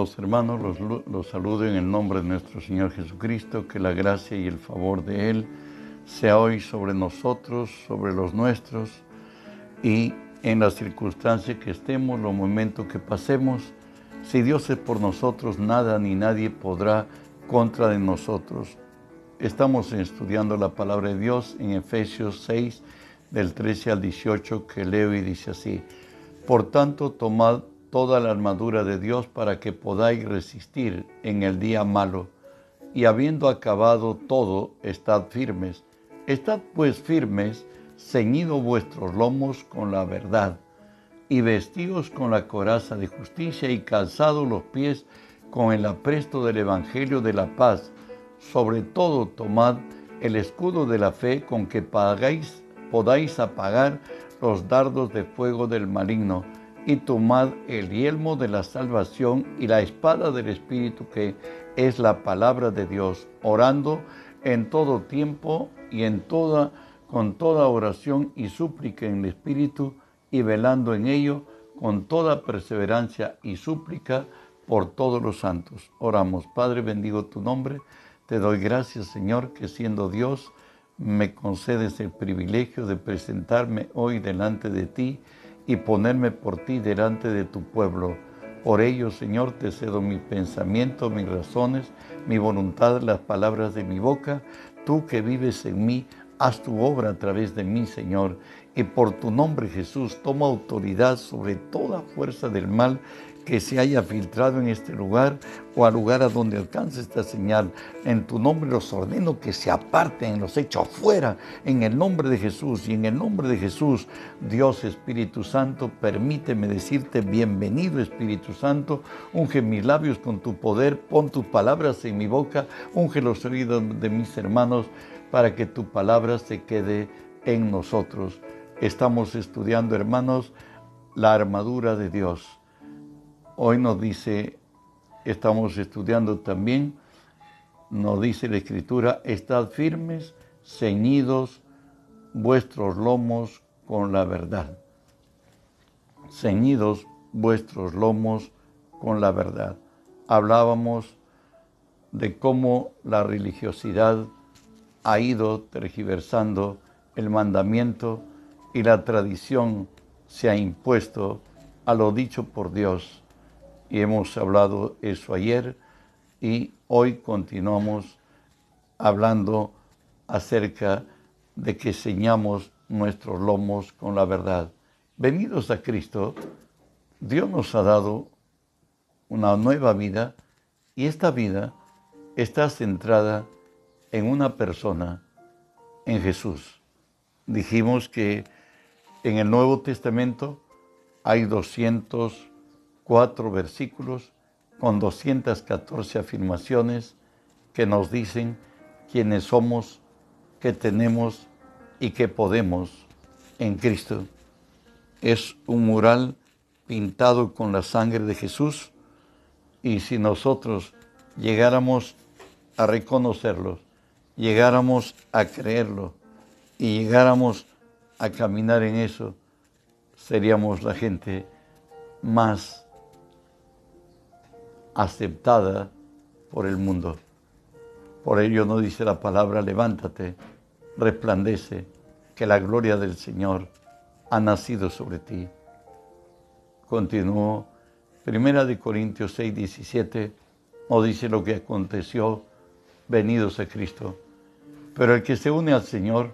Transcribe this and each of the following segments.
Amados hermanos, los, los, saludo en el nombre de nuestro Señor Jesucristo, que la gracia y el favor de Él sea hoy sobre nosotros, sobre los nuestros y en las circunstancias que estemos, los momentos que pasemos. Si Dios es por nosotros, nada ni nadie podrá contra de nosotros. Estamos estudiando la palabra de Dios en Efesios 6, del 13 al 18, que leo y dice así. Por tanto, tomad toda la armadura de Dios para que podáis resistir en el día malo. Y habiendo acabado todo, estad firmes. Estad pues firmes, ceñido vuestros lomos con la verdad, y vestidos con la coraza de justicia y calzados los pies con el apresto del Evangelio de la paz. Sobre todo tomad el escudo de la fe con que pagáis, podáis apagar los dardos de fuego del maligno y tomad el yelmo de la salvación y la espada del Espíritu que es la palabra de Dios, orando en todo tiempo y en toda con toda oración y súplica en el Espíritu y velando en ello con toda perseverancia y súplica por todos los santos. Oramos, Padre, bendigo tu nombre. Te doy gracias, Señor, que siendo Dios me concedes el privilegio de presentarme hoy delante de ti y ponerme por ti delante de tu pueblo. Por ello, Señor, te cedo mi pensamiento, mis razones, mi voluntad, las palabras de mi boca. Tú que vives en mí, haz tu obra a través de mí, Señor. Y por tu nombre, Jesús, toma autoridad sobre toda fuerza del mal que se haya filtrado en este lugar o al lugar a donde alcance esta señal. En tu nombre los ordeno que se aparten, los echo afuera, en el nombre de Jesús. Y en el nombre de Jesús, Dios Espíritu Santo, permíteme decirte bienvenido Espíritu Santo, unge mis labios con tu poder, pon tus palabras en mi boca, unge los oídos de mis hermanos para que tu palabra se quede en nosotros. Estamos estudiando, hermanos, la armadura de Dios Hoy nos dice, estamos estudiando también, nos dice la Escritura, estad firmes, ceñidos vuestros lomos con la verdad. Ceñidos vuestros lomos con la verdad. Hablábamos de cómo la religiosidad ha ido tergiversando el mandamiento y la tradición se ha impuesto a lo dicho por Dios y hemos hablado eso ayer y hoy continuamos hablando acerca de que ceñamos nuestros lomos con la verdad. Venidos a Cristo, Dios nos ha dado una nueva vida y esta vida está centrada en una persona, en Jesús. Dijimos que en el Nuevo Testamento hay 200 cuatro versículos con 214 afirmaciones que nos dicen quiénes somos, qué tenemos y qué podemos en Cristo. Es un mural pintado con la sangre de Jesús y si nosotros llegáramos a reconocerlo, llegáramos a creerlo y llegáramos a caminar en eso, seríamos la gente más aceptada por el mundo. Por ello no dice la palabra, levántate, resplandece, que la gloria del Señor ha nacido sobre ti. Continuó, Primera de Corintios 6, 17, no dice lo que aconteció venidos a Cristo. Pero el que se une al Señor,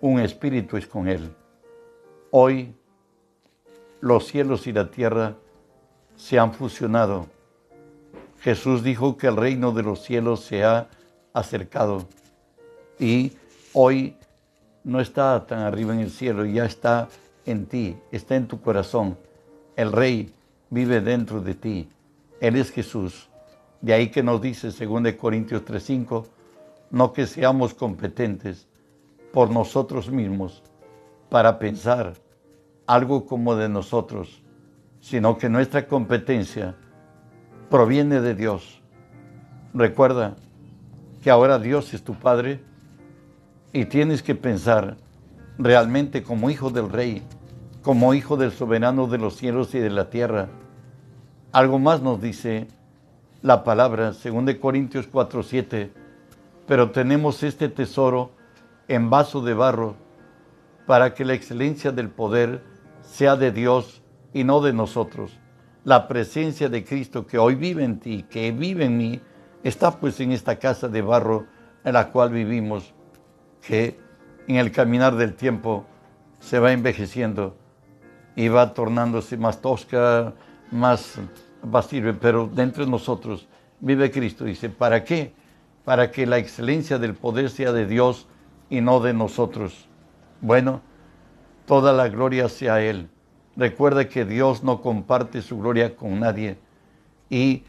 un espíritu es con Él. Hoy los cielos y la tierra se han fusionado Jesús dijo que el reino de los cielos se ha acercado y hoy no está tan arriba en el cielo, ya está en ti, está en tu corazón. El rey vive dentro de ti. Él es Jesús. De ahí que nos dice, según de Corintios 3:5, no que seamos competentes por nosotros mismos para pensar algo como de nosotros, sino que nuestra competencia proviene de Dios. Recuerda que ahora Dios es tu Padre y tienes que pensar realmente como hijo del Rey, como hijo del soberano de los cielos y de la tierra. Algo más nos dice la palabra, según de Corintios 4, 7, pero tenemos este tesoro en vaso de barro para que la excelencia del poder sea de Dios y no de nosotros. La presencia de Cristo que hoy vive en ti, que vive en mí, está pues en esta casa de barro en la cual vivimos, que en el caminar del tiempo se va envejeciendo y va tornándose más tosca, más sirve, pero dentro de nosotros vive Cristo. Dice, ¿para qué? Para que la excelencia del poder sea de Dios y no de nosotros. Bueno, toda la gloria sea a Él. Recuerda que Dios no comparte su gloria con nadie y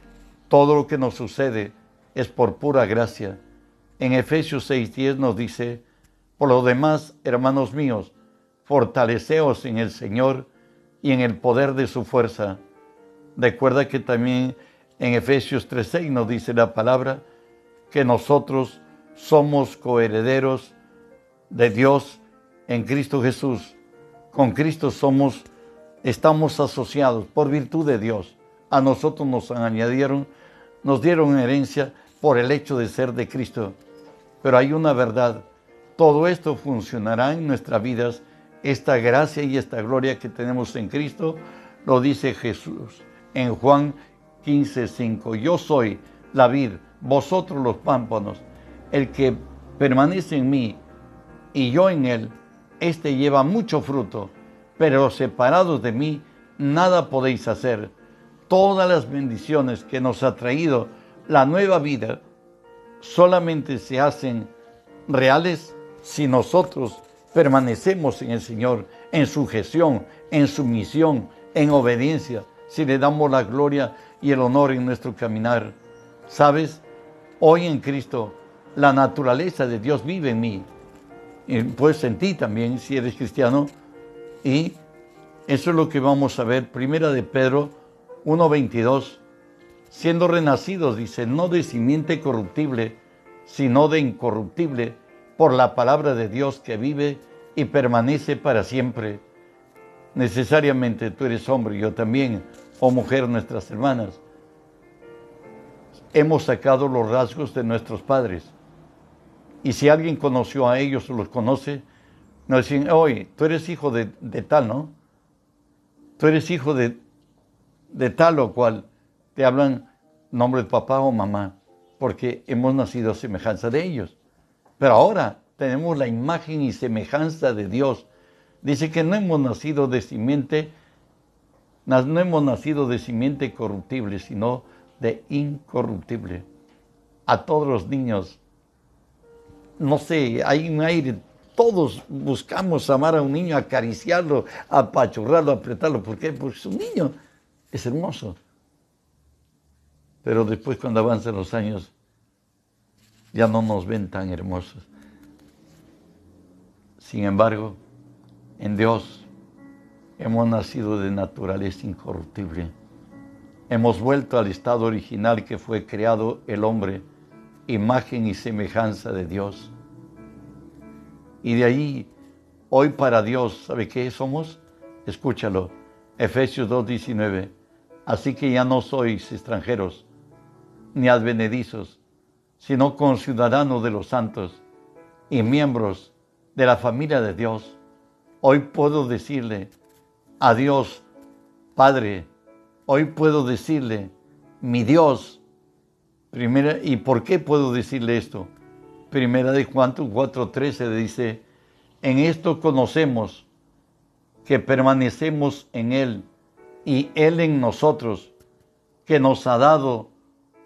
todo lo que nos sucede es por pura gracia. En Efesios 6:10 nos dice, por lo demás, hermanos míos, fortaleceos en el Señor y en el poder de su fuerza. Recuerda que también en Efesios 3:6 nos dice la palabra que nosotros somos coherederos de Dios en Cristo Jesús. Con Cristo somos, estamos asociados por virtud de Dios. A nosotros nos añadieron, nos dieron herencia por el hecho de ser de Cristo. Pero hay una verdad, todo esto funcionará en nuestras vidas, esta gracia y esta gloria que tenemos en Cristo, lo dice Jesús en Juan 15:5. Yo soy la vid, vosotros los pámpanos, el que permanece en mí y yo en él, éste lleva mucho fruto, pero separados de mí, nada podéis hacer. Todas las bendiciones que nos ha traído la nueva vida solamente se hacen reales si nosotros permanecemos en el Señor, en su gestión, en su misión, en obediencia, si le damos la gloria y el honor en nuestro caminar. ¿Sabes? Hoy en Cristo la naturaleza de Dios vive en mí puedes en ti también si eres cristiano. Y eso es lo que vamos a ver. Primera de Pedro 1.22. Siendo renacidos, dice, no de simiente corruptible, sino de incorruptible, por la palabra de Dios que vive y permanece para siempre. Necesariamente tú eres hombre, yo también, o mujer, nuestras hermanas. Hemos sacado los rasgos de nuestros padres y si alguien conoció a ellos o los conoce, nos dicen, oye, tú eres hijo de, tal, ¿no? Tú eres hijo de, de tal o cual. Te hablan nombre de papá o mamá, porque hemos nacido a semejanza de ellos. Pero ahora tenemos la imagen y semejanza de Dios. Dice que no hemos nacido de simiente, no hemos nacido de simiente corruptible, sino de incorruptible. A todos los niños no sé, hay un aire. Todos buscamos amar a un niño, acariciarlo, apachurrarlo, apretarlo. ¿Por qué? Porque un niño es hermoso. Pero después cuando avanzan los años, ya no nos ven tan hermosos. Sin embargo, en Dios hemos nacido de naturaleza incorruptible. Hemos vuelto al estado original que fue creado el hombre imagen y semejanza de Dios. Y de ahí, hoy para Dios, ¿sabe qué somos? Escúchalo, Efesios 2.19. Así que ya no sois extranjeros, ni advenedizos, sino conciudadanos de los santos y miembros de la familia de Dios. Hoy puedo decirle a Dios, Padre, hoy puedo decirle, mi Dios, Primera, ¿Y por qué puedo decirle esto? Primera de Juan 4:13 dice, en esto conocemos que permanecemos en Él y Él en nosotros, que nos ha dado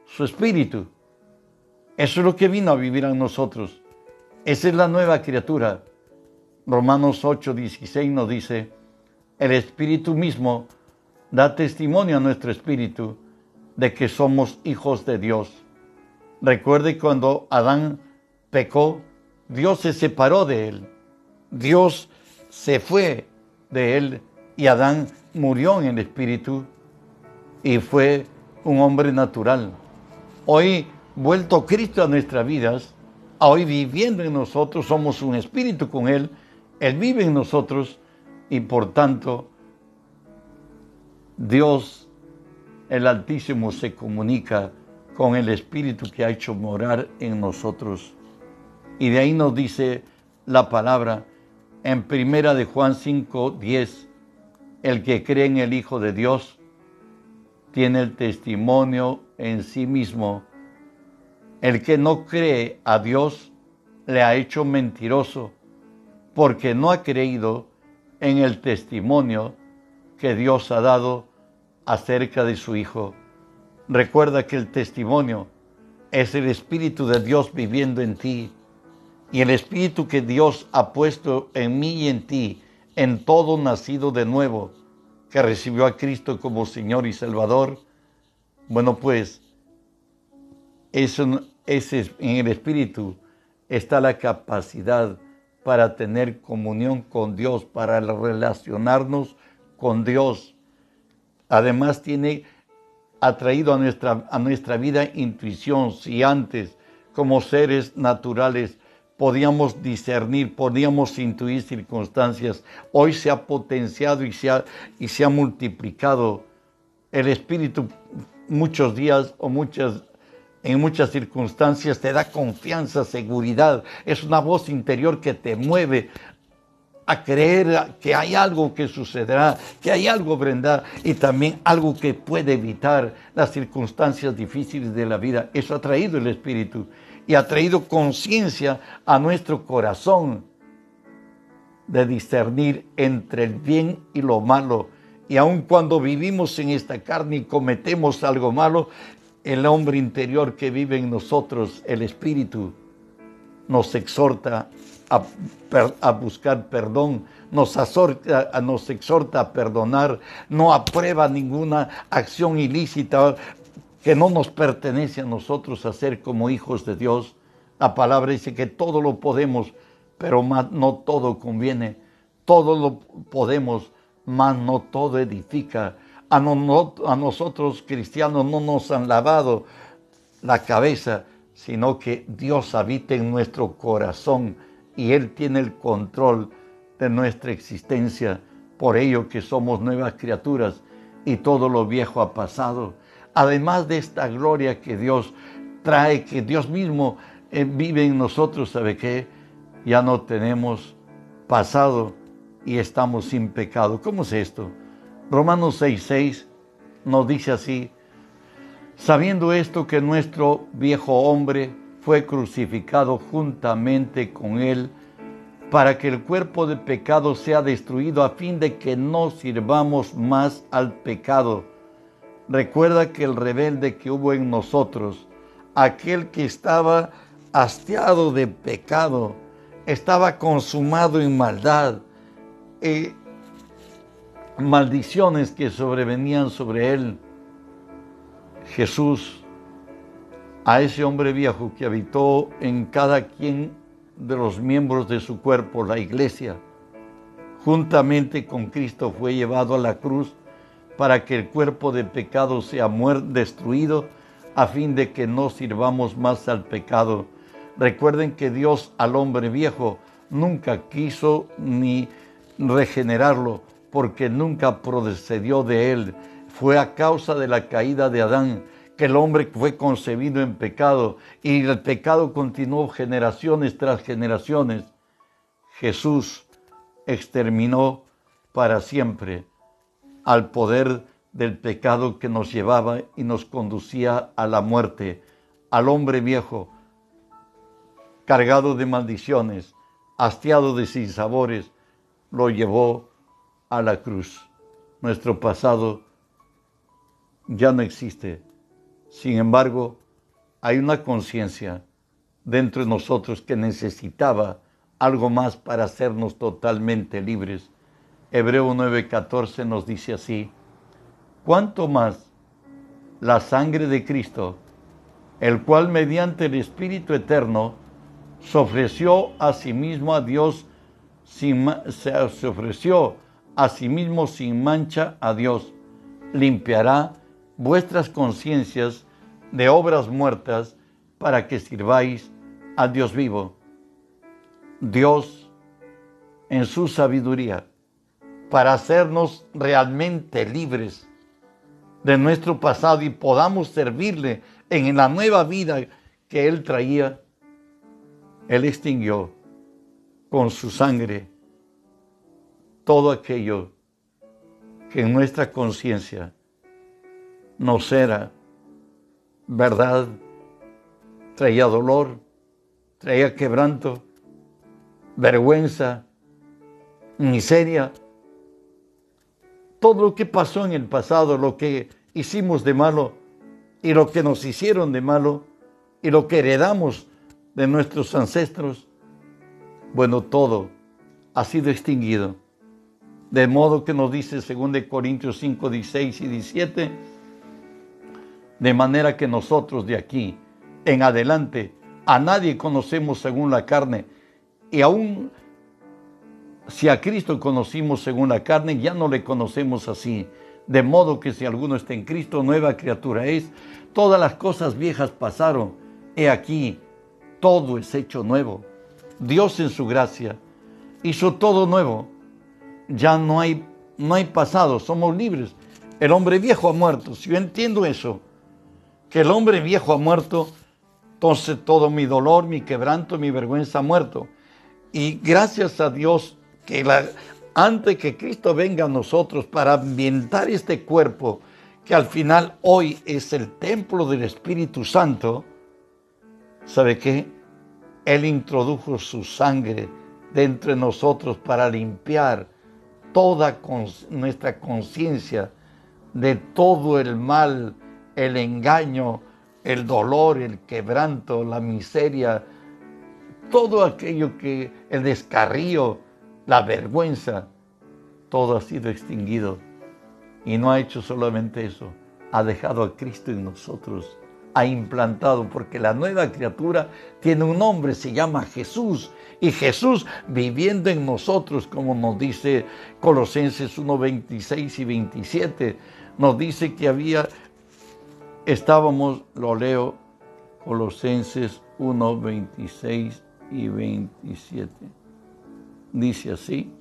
su Espíritu. Eso es lo que vino a vivir en nosotros. Esa es la nueva criatura. Romanos 8:16 nos dice, el Espíritu mismo da testimonio a nuestro Espíritu de que somos hijos de Dios. Recuerde cuando Adán pecó, Dios se separó de él. Dios se fue de él y Adán murió en el espíritu y fue un hombre natural. Hoy, vuelto Cristo a nuestras vidas, hoy viviendo en nosotros, somos un espíritu con Él, Él vive en nosotros y por tanto Dios el Altísimo se comunica con el Espíritu que ha hecho morar en nosotros. Y de ahí nos dice la palabra en primera de Juan 5, 10, el que cree en el Hijo de Dios tiene el testimonio en sí mismo. El que no cree a Dios le ha hecho mentiroso porque no ha creído en el testimonio que Dios ha dado acerca de su Hijo. Recuerda que el testimonio es el Espíritu de Dios viviendo en ti y el Espíritu que Dios ha puesto en mí y en ti, en todo nacido de nuevo, que recibió a Cristo como Señor y Salvador. Bueno, pues eso, ese, en el Espíritu está la capacidad para tener comunión con Dios, para relacionarnos con Dios. Además tiene atraído a nuestra, a nuestra vida intuición. Si antes, como seres naturales, podíamos discernir, podíamos intuir circunstancias, hoy se ha potenciado y se ha, y se ha multiplicado el Espíritu muchos días o muchas en muchas circunstancias te da confianza, seguridad. Es una voz interior que te mueve a creer que hay algo que sucederá, que hay algo vendrá y también algo que puede evitar las circunstancias difíciles de la vida. Eso ha traído el Espíritu y ha traído conciencia a nuestro corazón de discernir entre el bien y lo malo. Y aun cuando vivimos en esta carne y cometemos algo malo, el hombre interior que vive en nosotros, el Espíritu, nos exhorta a, buscar perdón, nos, exhorta a perdonar, no aprueba ninguna acción ilícita que no nos pertenece a nosotros hacer como hijos de Dios. La palabra dice que todo lo podemos, pero no todo conviene. Todo lo podemos, mas no todo edifica a, nosotros cristianos no nos han lavado la cabeza, sino que Dios habita en nuestro corazón y Él tiene el control de nuestra existencia. Por ello que somos nuevas criaturas y todo lo viejo ha pasado. Además de esta gloria que Dios trae, que Dios mismo eh, vive en nosotros, ¿sabe qué? Ya no tenemos pasado y estamos sin pecado. ¿Cómo es esto? Romanos 6:6 nos dice así, sabiendo esto que nuestro viejo hombre fue crucificado juntamente con él, para que el cuerpo de pecado sea destruido a fin de que no sirvamos más al pecado. Recuerda que el rebelde que hubo en nosotros, aquel que estaba hastiado de pecado, estaba consumado en maldad, eh, maldiciones que sobrevenían sobre él. Jesús, a ese hombre viejo que habitó en cada quien de los miembros de su cuerpo, la iglesia, juntamente con Cristo fue llevado a la cruz para que el cuerpo de pecado sea destruido a fin de que no sirvamos más al pecado. Recuerden que Dios al hombre viejo nunca quiso ni regenerarlo, porque nunca procedió de él. Fue a causa de la caída de Adán que el hombre fue concebido en pecado y el pecado continuó generaciones tras generaciones. Jesús exterminó para siempre al poder del pecado que nos llevaba y nos conducía a la muerte, al hombre viejo, cargado de maldiciones, hastiado de sinsabores, lo llevó a la cruz. Nuestro pasado ya no existe. Sin embargo, hay una conciencia dentro de nosotros que necesitaba algo más para hacernos totalmente libres. Hebreo 9:14 nos dice así, ¿cuánto más la sangre de Cristo, el cual mediante el Espíritu Eterno se ofreció a sí mismo a Dios, se ofreció asimismo sin mancha a Dios, limpiará vuestras conciencias de obras muertas para que sirváis a Dios vivo. Dios, en su sabiduría, para hacernos realmente libres de nuestro pasado y podamos servirle en la nueva vida que Él traía, Él extinguió con su sangre todo aquello que en nuestra conciencia nos era verdad, traía dolor, traía quebranto, vergüenza, miseria. Todo lo que pasó en el pasado, lo que hicimos de malo y lo que nos hicieron de malo y lo que heredamos de nuestros ancestros, bueno, todo ha sido extinguido. De modo que nos dice 2 Corintios 5, 16 y 17, de manera que nosotros de aquí en adelante a nadie conocemos según la carne y aún si a Cristo conocimos según la carne, ya no le conocemos así. De modo que si alguno está en Cristo, nueva criatura es. Todas las cosas viejas pasaron. He aquí, todo es hecho nuevo. Dios en su gracia hizo todo nuevo. Ya no hay, no hay pasado, somos libres. El hombre viejo ha muerto. Si yo entiendo eso, que el hombre viejo ha muerto, entonces todo mi dolor, mi quebranto, mi vergüenza ha muerto. Y gracias a Dios que antes que Cristo venga a nosotros para ambientar este cuerpo, que al final hoy es el templo del Espíritu Santo, ¿sabe qué? Él introdujo su sangre de nosotros para limpiar toda nuestra conciencia de todo el mal, el engaño, el dolor, el quebranto, la miseria, todo aquello que, el descarrío, la vergüenza, todo ha sido extinguido. Y no ha hecho solamente eso, ha dejado a Cristo en nosotros, ha implantado, porque la nueva criatura tiene un nombre, se llama Jesús. Y Jesús viviendo en nosotros, como nos dice Colosenses 1, 26 y 27, nos dice que había, estábamos, lo leo, Colosenses 1, 26 y 27 dice así,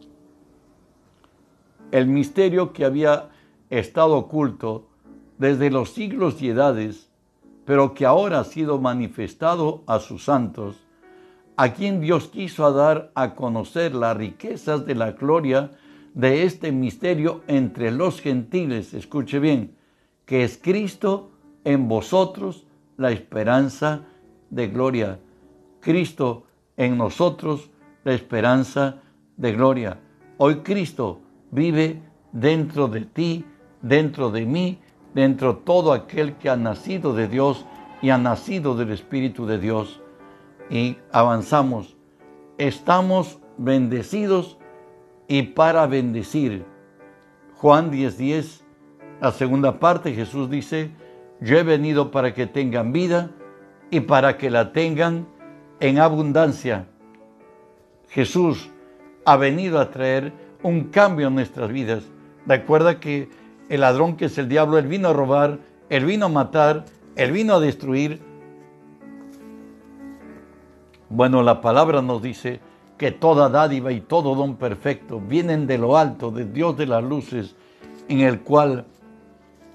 el misterio que había estado oculto desde los siglos y edades, pero que ahora ha sido manifestado a sus santos, a quien Dios quiso dar a conocer las riquezas de la gloria de este misterio entre los gentiles, escuche bien, que es Cristo en vosotros la esperanza de gloria. Cristo en nosotros la esperanza de gloria. Hoy Cristo vive dentro de ti, dentro de mí, dentro de todo aquel que ha nacido de Dios y ha nacido del Espíritu de Dios. Y avanzamos. Estamos bendecidos y para bendecir. Juan 10:10, 10, la segunda parte, Jesús dice, yo he venido para que tengan vida y para que la tengan en abundancia. Jesús ha venido a traer un cambio en nuestras vidas. Recuerda que el ladrón que es el diablo, él vino a robar, él vino a matar, él vino a destruir. Bueno, la palabra nos dice que toda dádiva y todo don perfecto vienen de lo alto, de Dios de las luces, en el cual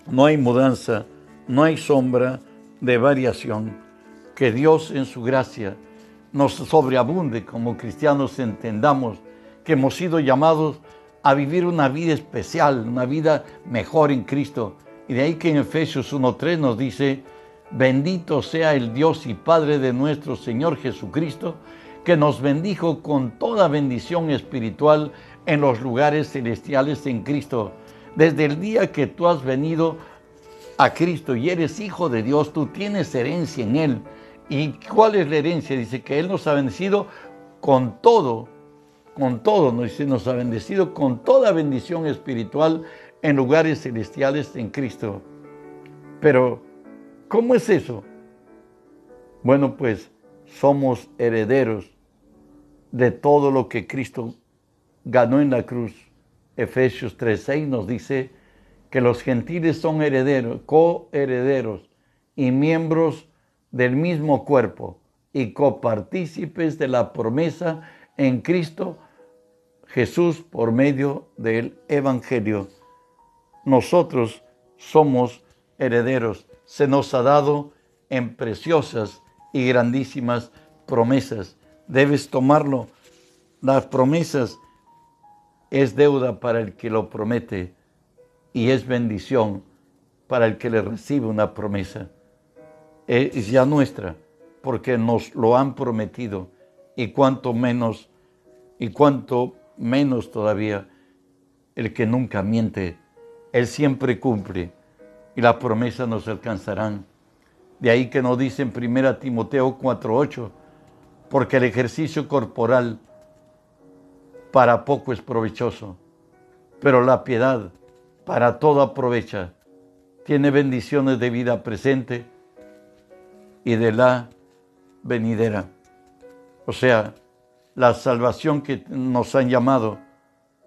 no hay mudanza, no hay sombra de variación. Que Dios en su gracia nos sobreabunde como cristianos entendamos que hemos sido llamados a vivir una vida especial, una vida mejor en Cristo. Y de ahí que en Efesios 1.3 nos dice, bendito sea el Dios y Padre de nuestro Señor Jesucristo, que nos bendijo con toda bendición espiritual en los lugares celestiales en Cristo. Desde el día que tú has venido a Cristo y eres hijo de Dios, tú tienes herencia en Él ¿Y cuál es la herencia? Dice que Él nos ha bendecido con todo, con todo, nos nos ha bendecido con toda bendición espiritual en lugares celestiales en Cristo. Pero, ¿cómo es eso? Bueno, pues somos herederos de todo lo que Cristo ganó en la cruz. Efesios 3:6 nos dice que los gentiles son herederos, coherederos y miembros del mismo cuerpo y copartícipes de la promesa en Cristo Jesús por medio del Evangelio. Nosotros somos herederos. Se nos ha dado en preciosas y grandísimas promesas. Debes tomarlo. Las promesas es deuda para el que lo promete y es bendición para el que le recibe una promesa. Es ya nuestra, porque nos lo han prometido y cuanto menos, y cuanto menos todavía el que nunca miente, él siempre cumple y las promesas nos alcanzarán. De ahí que nos dice en 1 Timoteo 4:8, porque el ejercicio corporal para poco es provechoso, pero la piedad para todo aprovecha. Tiene bendiciones de vida presente y de la venidera. O sea, la salvación que nos han llamado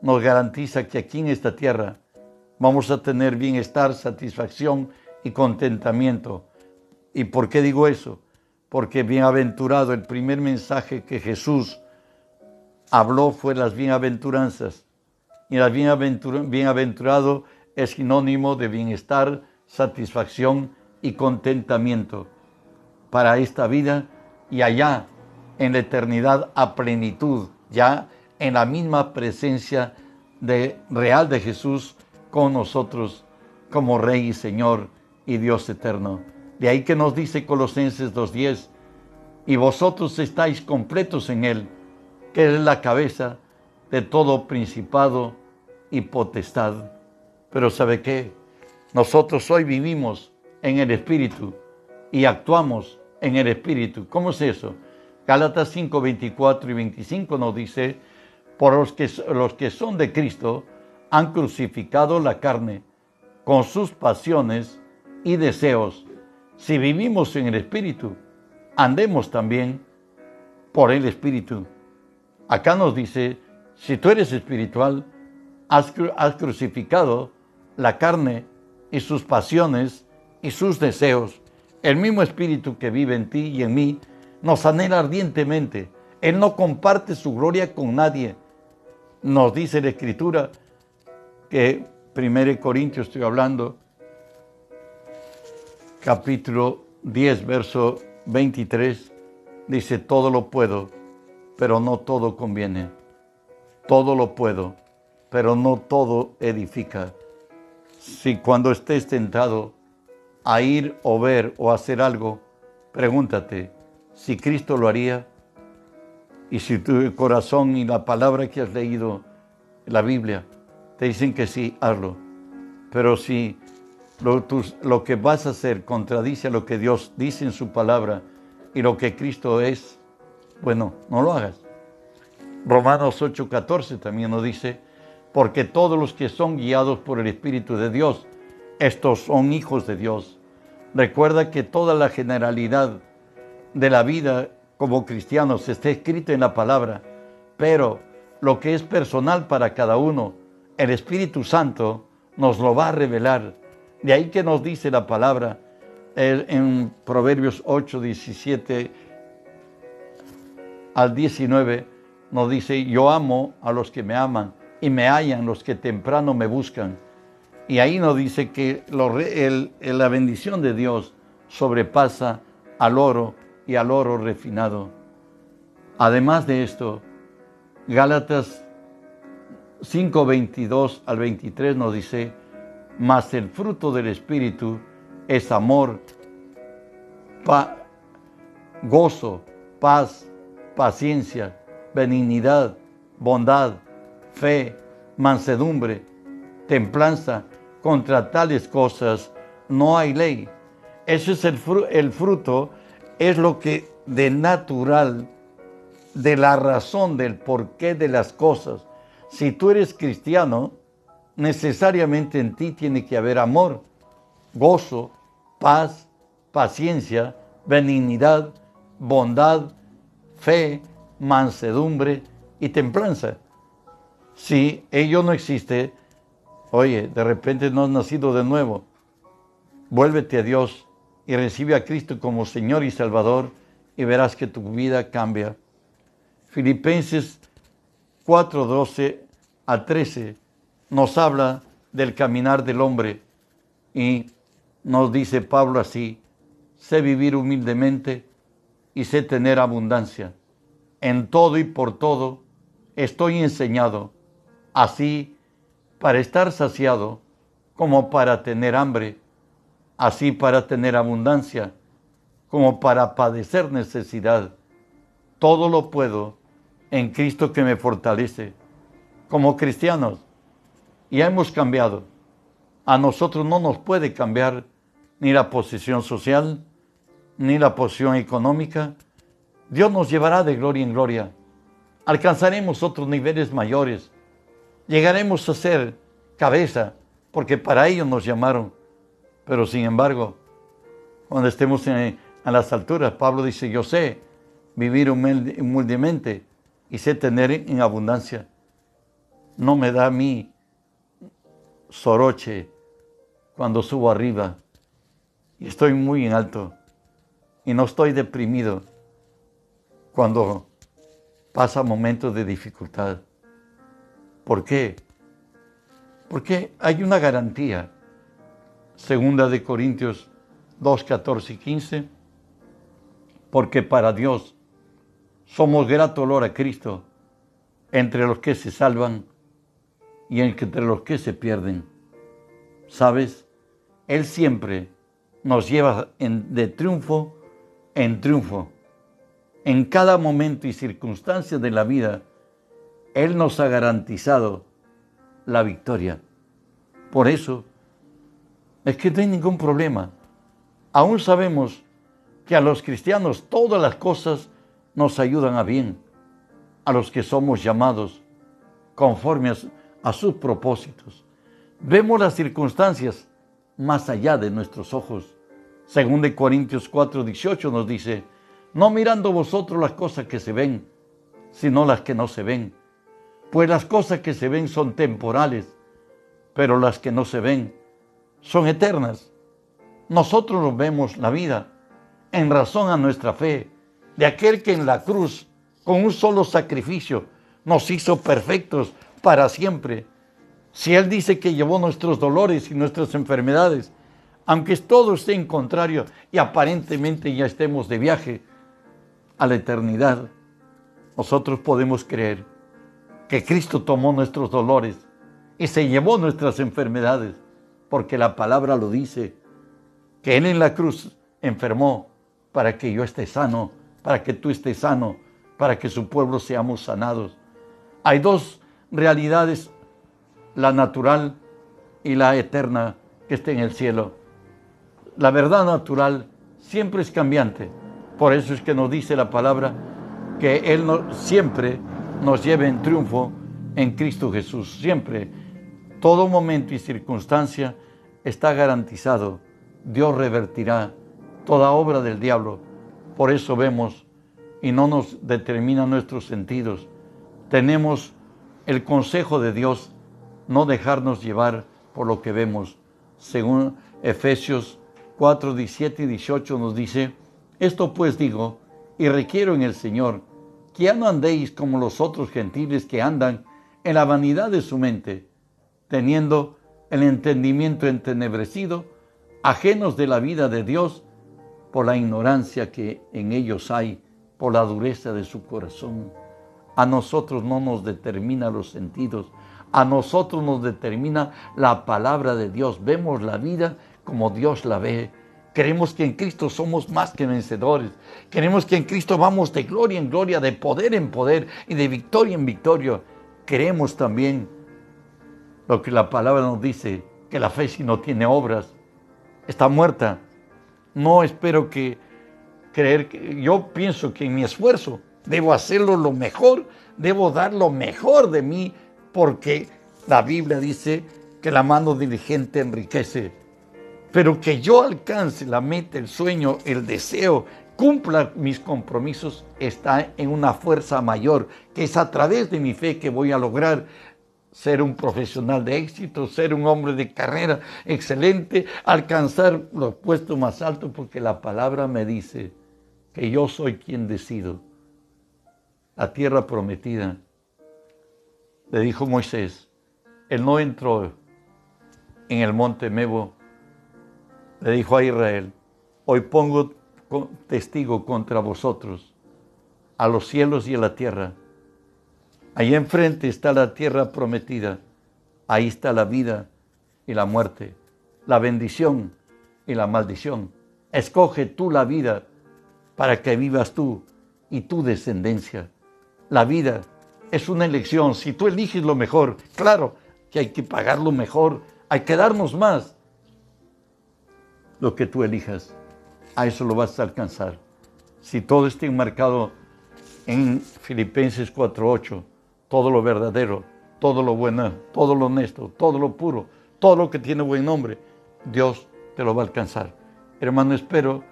nos garantiza que aquí en esta tierra vamos a tener bienestar, satisfacción y contentamiento. ¿Y por qué digo eso? Porque bienaventurado, el primer mensaje que Jesús habló fue las bienaventuranzas. Y las bienaventurado es sinónimo de bienestar, satisfacción y contentamiento para esta vida y allá en la eternidad a plenitud, ya en la misma presencia de, real de Jesús con nosotros como Rey y Señor y Dios eterno. De ahí que nos dice Colosenses 2.10, y vosotros estáis completos en Él, que es la cabeza de todo principado y potestad. Pero ¿sabe qué? Nosotros hoy vivimos en el Espíritu y actuamos en el Espíritu. ¿Cómo es eso? Gálatas 5, 24 y 25 nos dice, por los que, los que son de Cristo han crucificado la carne con sus pasiones y deseos. Si vivimos en el Espíritu, andemos también por el Espíritu. Acá nos dice, si tú eres espiritual, has, has crucificado la carne y sus pasiones y sus deseos. El mismo Espíritu que vive en ti y en mí nos anhela ardientemente. Él no comparte su gloria con nadie nos dice la Escritura que 1 Corintios estoy hablando, capítulo 10, verso 23, dice, todo lo puedo, pero no todo conviene. Todo lo puedo, pero no todo edifica. Si cuando estés tentado a ir o ver o hacer algo, pregúntate si Cristo lo haría y si tu corazón y la palabra que has leído en la Biblia te dicen que sí, hazlo. Pero si lo, lo que vas a hacer contradice lo que Dios dice en su palabra y lo que Cristo es, bueno, no lo hagas. Romanos 8:14 también nos dice, porque todos los que son guiados por el Espíritu de Dios, estos son hijos de Dios. Recuerda que toda la generalidad de la vida como cristianos está escrito en la palabra, pero lo que es personal para cada uno, el Espíritu Santo nos lo va a revelar. De ahí que nos dice la palabra en Proverbios 8, 17 al 19, nos dice, yo amo a los que me aman y me hallan los que temprano me buscan. Y ahí nos dice que la bendición de Dios sobrepasa al oro y al oro refinado. Además de esto, Gálatas 5, 22 al 23 nos dice, mas el fruto del Espíritu es amor, gozo, paz, paciencia, benignidad, bondad, fe, mansedumbre, templanza. Contra tales cosas no hay ley. Ese es el, el fruto es lo que de natural, de la razón del porqué de las cosas. Si tú eres cristiano, necesariamente en ti tiene que haber amor, gozo, paz, paciencia, benignidad, bondad, fe, mansedumbre y templanza. Si ello no existe, oye, de repente no has nacido de nuevo, vuélvete a Dios y recibe a Cristo como Señor y Salvador y verás que tu vida cambia. Filipenses 4, 12 a 13 nos habla del caminar del hombre y nos dice Pablo así, sé vivir humildemente y sé tener abundancia. En todo y por todo estoy enseñado, así para estar saciado como para tener hambre, así para tener abundancia como para padecer necesidad. Todo lo puedo en Cristo que me fortalece. Como cristianos, ya hemos cambiado. A nosotros no nos puede cambiar ni la posición social, ni la posición económica. Dios nos llevará de gloria en gloria. Alcanzaremos otros niveles mayores. Llegaremos a ser cabeza, porque para ello nos llamaron. Pero sin embargo, cuando estemos en, a las alturas, Pablo dice, yo sé vivir humildemente y sé tener en abundancia. No me da a mí soroche cuando subo arriba y estoy muy en alto y no estoy deprimido cuando pasa momentos de dificultad. ¿Por qué? Porque hay una garantía. Segunda de Corintios 2, 14 y 15. Porque para Dios somos grato olor a Cristo entre los que se salvan y entre los que se pierden. ¿Sabes? Él siempre nos lleva de triunfo en triunfo. En cada momento y circunstancia de la vida, Él nos ha garantizado la victoria. Por eso, es que no hay ningún problema. Aún sabemos que a los cristianos todas las cosas nos ayudan a bien, a los que somos llamados conforme a, sus propósitos. Vemos las circunstancias más allá de nuestros ojos. Según de Corintios 4, 18 nos dice, no mirando vosotros las cosas que se ven, sino las que no se ven. Pues las cosas que se ven son temporales, pero las que no se ven son eternas. Nosotros nos vemos la vida en razón a nuestra fe de aquel que en la cruz, con un solo sacrificio, nos hizo perfectos para siempre. Si Él dice que llevó nuestros dolores y nuestras enfermedades, aunque todo esté en contrario y aparentemente ya estemos de viaje a la eternidad, nosotros podemos creer que Cristo tomó nuestros dolores y se llevó nuestras enfermedades, porque la palabra lo dice, que Él en la cruz enfermó para que yo esté sano para que tú estés sano, para que su pueblo seamos sanados. Hay dos realidades, la natural y la eterna que está en el cielo. La verdad natural siempre es cambiante. Por eso es que nos dice la palabra que Él siempre nos lleve en triunfo en Cristo Jesús. Siempre, todo momento y circunstancia está garantizado. Dios revertirá toda obra del diablo por eso vemos y no nos determina nuestros sentidos. Tenemos el consejo de Dios, no dejarnos llevar por lo que vemos. Según Efesios 4, 17 y 18 nos dice, esto pues digo y requiero en el Señor, que ya no andéis como los otros gentiles que andan en la vanidad de su mente, teniendo el entendimiento entenebrecido, ajenos de la vida de Dios, por la ignorancia que en ellos hay, por la dureza de su corazón. A nosotros no nos determina los sentidos, a nosotros nos determina la palabra de Dios. Vemos la vida como Dios la ve. Creemos que en Cristo somos más que vencedores. Queremos que en Cristo vamos de gloria en gloria, de poder en poder y de victoria en victoria. Creemos también lo que la palabra nos dice, que la fe si no tiene obras está muerta. No espero que creer que yo pienso que en mi esfuerzo debo hacerlo lo mejor, debo dar lo mejor de mí, porque la Biblia dice que la mano diligente enriquece. Pero que yo alcance la meta, el sueño, el deseo, cumpla mis compromisos, está en una fuerza mayor, que es a través de mi fe que voy a lograr ser un profesional de éxito, ser un hombre de carrera excelente, alcanzar los puestos más altos, porque la palabra me dice que yo soy quien decido. La tierra prometida, le dijo Moisés, él no entró en el monte Mebo, le dijo a Israel, Hoy pongo testigo contra vosotros, a los cielos y a la tierra. Ahí enfrente está la tierra prometida. Ahí está la vida y la muerte, la bendición y la maldición. Escoge tú la vida para que vivas tú y tu descendencia. La vida es una elección. Si tú eliges lo mejor, claro que hay que pagar lo mejor, hay que darnos más. Lo que tú elijas, a eso lo vas a alcanzar. Si todo está enmarcado en Filipenses 4:8, todo lo verdadero, todo lo bueno, todo lo honesto, todo lo puro, todo lo que tiene buen nombre, Dios te lo va a alcanzar. Hermano, espero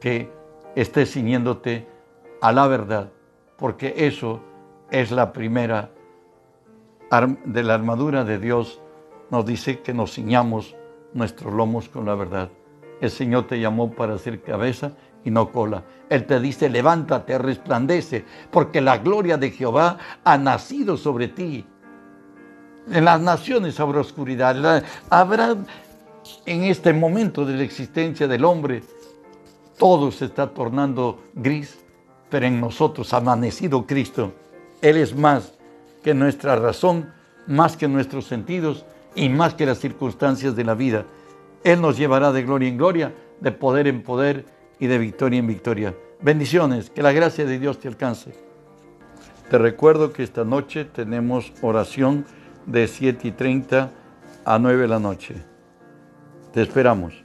que estés ciñéndote a la verdad, porque eso es la primera de la armadura de Dios. Nos dice que nos ciñamos nuestros lomos con la verdad. El Señor te llamó para ser cabeza y no cola. Él te dice, levántate, resplandece, porque la gloria de Jehová ha nacido sobre ti. En las naciones habrá oscuridad. Habrá en este momento de la existencia del hombre, todo se está tornando gris, pero en nosotros ha amanecido Cristo. Él es más que nuestra razón, más que nuestros sentidos y más que las circunstancias de la vida. Él nos llevará de gloria en gloria, de poder en poder y de victoria en victoria. Bendiciones, que la gracia de Dios te alcance. Te recuerdo que esta noche tenemos oración de 7 y 30 a 9 de la noche. Te esperamos.